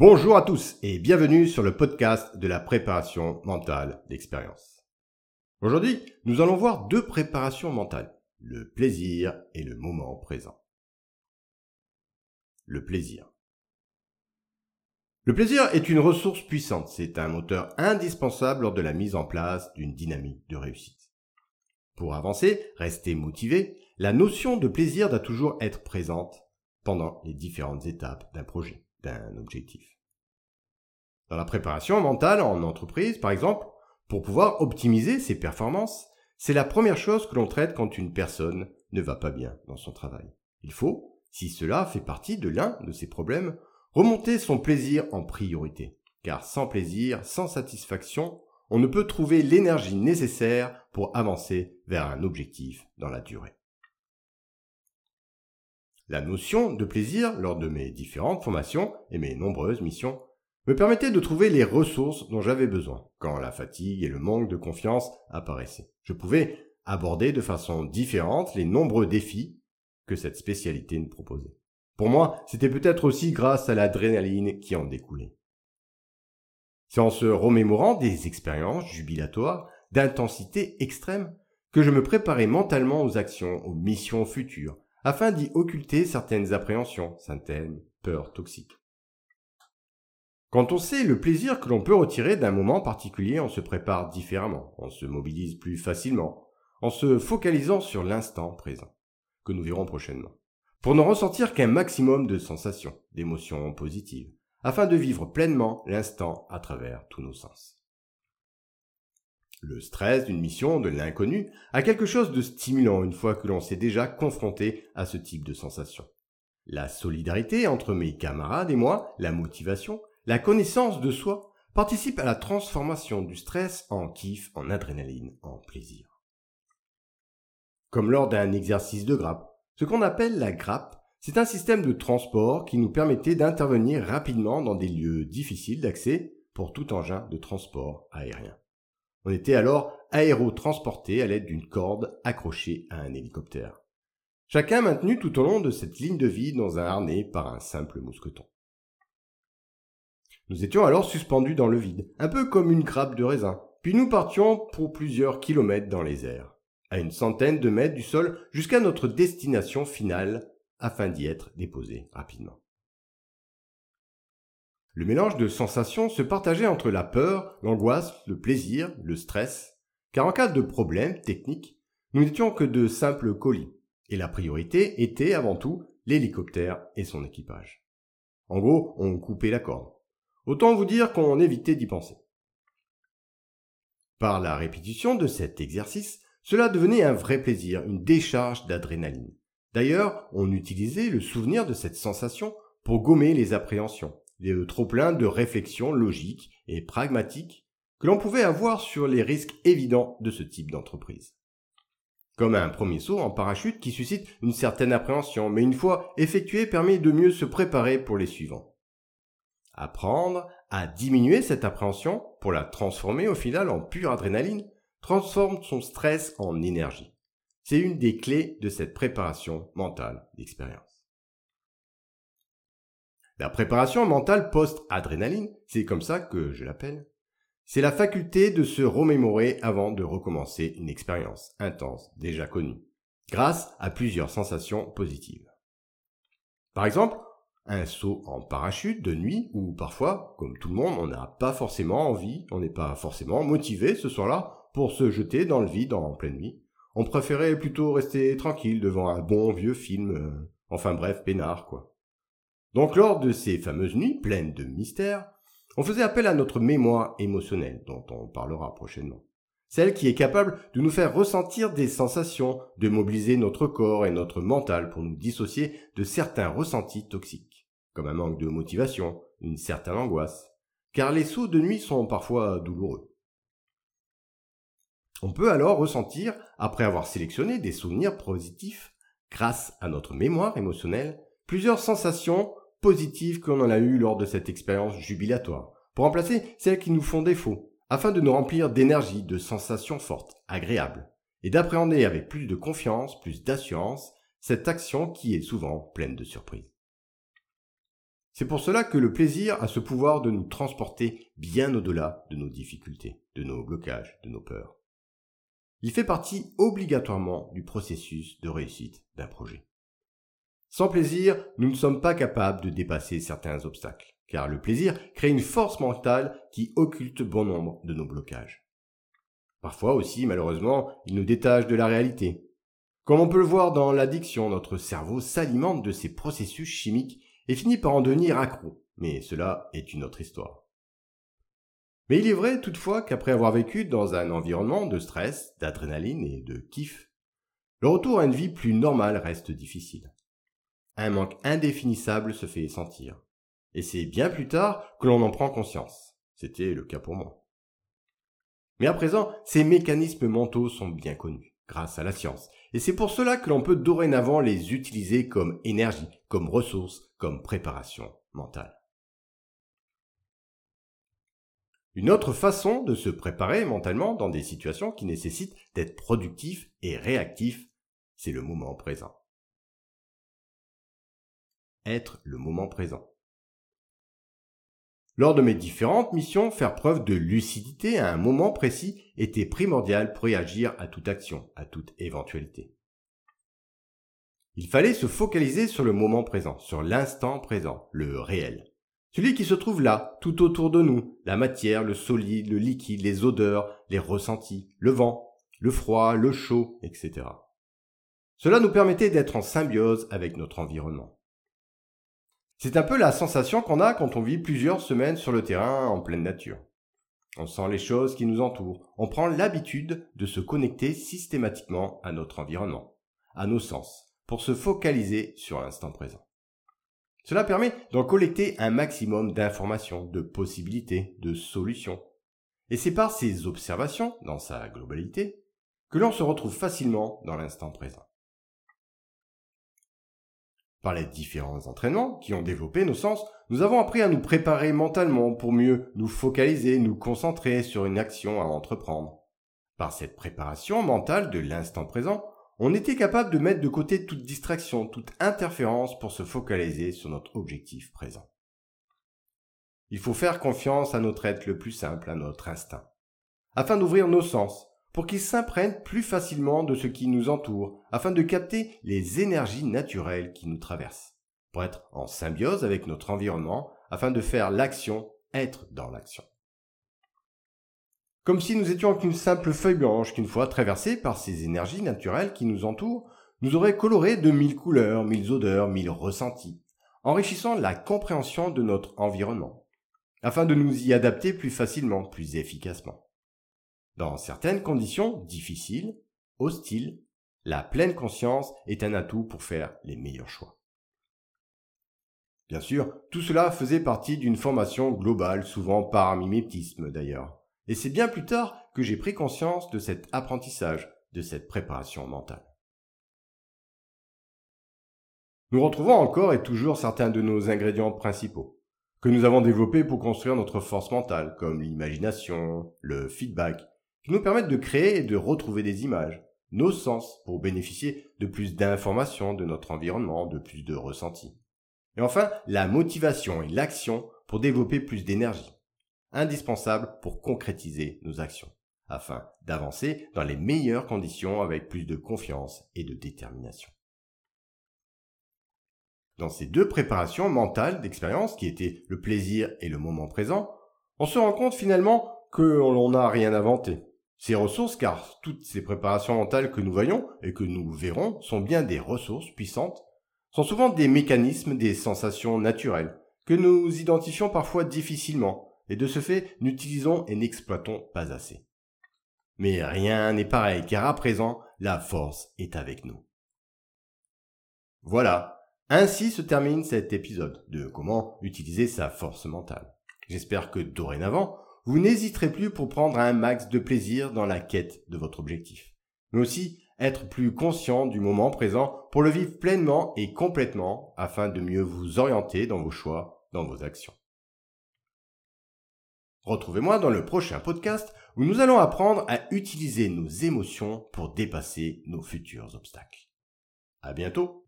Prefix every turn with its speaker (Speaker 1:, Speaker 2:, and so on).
Speaker 1: Bonjour à tous et bienvenue sur le podcast de la préparation mentale d'expérience. Aujourd'hui, nous allons voir deux préparations mentales, le plaisir et le moment présent. Le plaisir. Le plaisir est une ressource puissante, c'est un moteur indispensable lors de la mise en place d'une dynamique de réussite. Pour avancer, rester motivé, la notion de plaisir doit toujours être présente pendant les différentes étapes d'un projet objectif. Dans la préparation mentale en entreprise, par exemple, pour pouvoir optimiser ses performances, c'est la première chose que l'on traite quand une personne ne va pas bien dans son travail. Il faut, si cela fait partie de l'un de ses problèmes, remonter son plaisir en priorité. Car sans plaisir, sans satisfaction, on ne peut trouver l'énergie nécessaire pour avancer vers un objectif dans la durée. La notion de plaisir lors de mes différentes formations et mes nombreuses missions me permettait de trouver les ressources dont j'avais besoin quand la fatigue et le manque de confiance apparaissaient. Je pouvais aborder de façon différente les nombreux défis que cette spécialité nous proposait. Pour moi, c'était peut-être aussi grâce à l'adrénaline qui en découlait. C'est en se remémorant des expériences jubilatoires d'intensité extrême que je me préparais mentalement aux actions, aux missions futures, afin d'y occulter certaines appréhensions, certaines peurs toxiques. Quand on sait le plaisir que l'on peut retirer d'un moment particulier, on se prépare différemment, on se mobilise plus facilement, en se focalisant sur l'instant présent, que nous verrons prochainement, pour ne ressentir qu'un maximum de sensations, d'émotions positives, afin de vivre pleinement l'instant à travers tous nos sens. Le stress d'une mission de l'inconnu a quelque chose de stimulant une fois que l'on s'est déjà confronté à ce type de sensation. La solidarité entre mes camarades et moi, la motivation, la connaissance de soi participe à la transformation du stress en kiff, en adrénaline, en plaisir. Comme lors d'un exercice de grappe, ce qu'on appelle la grappe, c'est un système de transport qui nous permettait d'intervenir rapidement dans des lieux difficiles d'accès pour tout engin de transport aérien. On était alors aérotransporté à l'aide d'une corde accrochée à un hélicoptère. Chacun maintenu tout au long de cette ligne de vie dans un harnais par un simple mousqueton. Nous étions alors suspendus dans le vide, un peu comme une grappe de raisin, puis nous partions pour plusieurs kilomètres dans les airs, à une centaine de mètres du sol jusqu'à notre destination finale afin d'y être déposés rapidement. Le mélange de sensations se partageait entre la peur, l'angoisse, le plaisir, le stress, car en cas de problème technique, nous n'étions que de simples colis, et la priorité était avant tout l'hélicoptère et son équipage. En gros, on coupait la corde. Autant vous dire qu'on évitait d'y penser. Par la répétition de cet exercice, cela devenait un vrai plaisir, une décharge d'adrénaline. D'ailleurs, on utilisait le souvenir de cette sensation pour gommer les appréhensions, le trop-plein de réflexions logiques et pragmatiques que l'on pouvait avoir sur les risques évidents de ce type d'entreprise. Comme un premier saut en parachute qui suscite une certaine appréhension, mais une fois effectué permet de mieux se préparer pour les suivants. Apprendre à diminuer cette appréhension pour la transformer au final en pure adrénaline transforme son stress en énergie. C'est une des clés de cette préparation mentale d'expérience. La préparation mentale post-adrénaline, c'est comme ça que je l'appelle, c'est la faculté de se remémorer avant de recommencer une expérience intense déjà connue, grâce à plusieurs sensations positives. Par exemple, un saut en parachute de nuit ou parfois, comme tout le monde, on n'a pas forcément envie, on n'est pas forcément motivé ce soir-là pour se jeter dans le vide en pleine nuit. On préférait plutôt rester tranquille devant un bon vieux film, euh, enfin bref, peinard quoi. Donc lors de ces fameuses nuits pleines de mystères, on faisait appel à notre mémoire émotionnelle, dont on parlera prochainement. Celle qui est capable de nous faire ressentir des sensations, de mobiliser notre corps et notre mental pour nous dissocier de certains ressentis toxiques, comme un manque de motivation, une certaine angoisse, car les sauts de nuit sont parfois douloureux. On peut alors ressentir, après avoir sélectionné des souvenirs positifs, grâce à notre mémoire émotionnelle, plusieurs sensations positives qu'on en a eues lors de cette expérience jubilatoire, pour remplacer celles qui nous font défaut, afin de nous remplir d'énergie, de sensations fortes, agréables, et d'appréhender avec plus de confiance, plus d'assurance, cette action qui est souvent pleine de surprises. C'est pour cela que le plaisir a ce pouvoir de nous transporter bien au-delà de nos difficultés, de nos blocages, de nos peurs. Il fait partie obligatoirement du processus de réussite d'un projet. Sans plaisir, nous ne sommes pas capables de dépasser certains obstacles, car le plaisir crée une force mentale qui occulte bon nombre de nos blocages. Parfois aussi, malheureusement, il nous détache de la réalité. Comme on peut le voir dans l'addiction, notre cerveau s'alimente de ces processus chimiques et finit par en devenir accro. Mais cela est une autre histoire. Mais il est vrai toutefois qu'après avoir vécu dans un environnement de stress, d'adrénaline et de kiff, le retour à une vie plus normale reste difficile. Un manque indéfinissable se fait sentir. Et c'est bien plus tard que l'on en prend conscience. C'était le cas pour moi. Mais à présent, ces mécanismes mentaux sont bien connus, grâce à la science. Et c'est pour cela que l'on peut dorénavant les utiliser comme énergie, comme ressource, comme préparation mentale. Une autre façon de se préparer mentalement dans des situations qui nécessitent d'être productif et réactif, c'est le moment présent. Être le moment présent. Lors de mes différentes missions, faire preuve de lucidité à un moment précis était primordial pour réagir à toute action, à toute éventualité. Il fallait se focaliser sur le moment présent, sur l'instant présent, le réel. Celui qui se trouve là, tout autour de nous, la matière, le solide, le liquide, les odeurs, les ressentis, le vent, le froid, le chaud, etc. Cela nous permettait d'être en symbiose avec notre environnement. C'est un peu la sensation qu'on a quand on vit plusieurs semaines sur le terrain en pleine nature. On sent les choses qui nous entourent, on prend l'habitude de se connecter systématiquement à notre environnement, à nos sens, pour se focaliser sur l'instant présent. Cela permet d'en collecter un maximum d'informations, de possibilités, de solutions. Et c'est par ces observations, dans sa globalité, que l'on se retrouve facilement dans l'instant présent par les différents entraînements qui ont développé nos sens, nous avons appris à nous préparer mentalement pour mieux nous focaliser, nous concentrer sur une action à entreprendre. Par cette préparation mentale de l'instant présent, on était capable de mettre de côté toute distraction, toute interférence pour se focaliser sur notre objectif présent. Il faut faire confiance à notre être le plus simple, à notre instinct, afin d'ouvrir nos sens, pour qu'ils s'imprègnent plus facilement de ce qui nous entoure, afin de capter les énergies naturelles qui nous traversent, pour être en symbiose avec notre environnement, afin de faire l'action être dans l'action. Comme si nous étions qu'une simple feuille blanche qu'une fois traversée par ces énergies naturelles qui nous entourent, nous aurait coloré de mille couleurs, mille odeurs, mille ressentis, enrichissant la compréhension de notre environnement, afin de nous y adapter plus facilement, plus efficacement. Dans certaines conditions difficiles, hostiles, la pleine conscience est un atout pour faire les meilleurs choix. Bien sûr, tout cela faisait partie d'une formation globale, souvent par mimétisme d'ailleurs. Et c'est bien plus tard que j'ai pris conscience de cet apprentissage, de cette préparation mentale. Nous retrouvons encore et toujours certains de nos ingrédients principaux, que nous avons développés pour construire notre force mentale, comme l'imagination, le feedback, qui nous permettent de créer et de retrouver des images, nos sens, pour bénéficier de plus d'informations de notre environnement, de plus de ressentis. Et enfin, la motivation et l'action pour développer plus d'énergie, indispensable pour concrétiser nos actions, afin d'avancer dans les meilleures conditions avec plus de confiance et de détermination. Dans ces deux préparations mentales d'expérience qui étaient le plaisir et le moment présent, on se rend compte finalement que l'on n'a rien inventé. Ces ressources, car toutes ces préparations mentales que nous voyons et que nous verrons sont bien des ressources puissantes, sont souvent des mécanismes, des sensations naturelles, que nous identifions parfois difficilement, et de ce fait n'utilisons et n'exploitons pas assez. Mais rien n'est pareil, car à présent, la force est avec nous. Voilà, ainsi se termine cet épisode de comment utiliser sa force mentale. J'espère que dorénavant, vous n'hésiterez plus pour prendre un max de plaisir dans la quête de votre objectif. Mais aussi être plus conscient du moment présent pour le vivre pleinement et complètement afin de mieux vous orienter dans vos choix, dans vos actions. Retrouvez-moi dans le prochain podcast où nous allons apprendre à utiliser nos émotions pour dépasser nos futurs obstacles. À bientôt!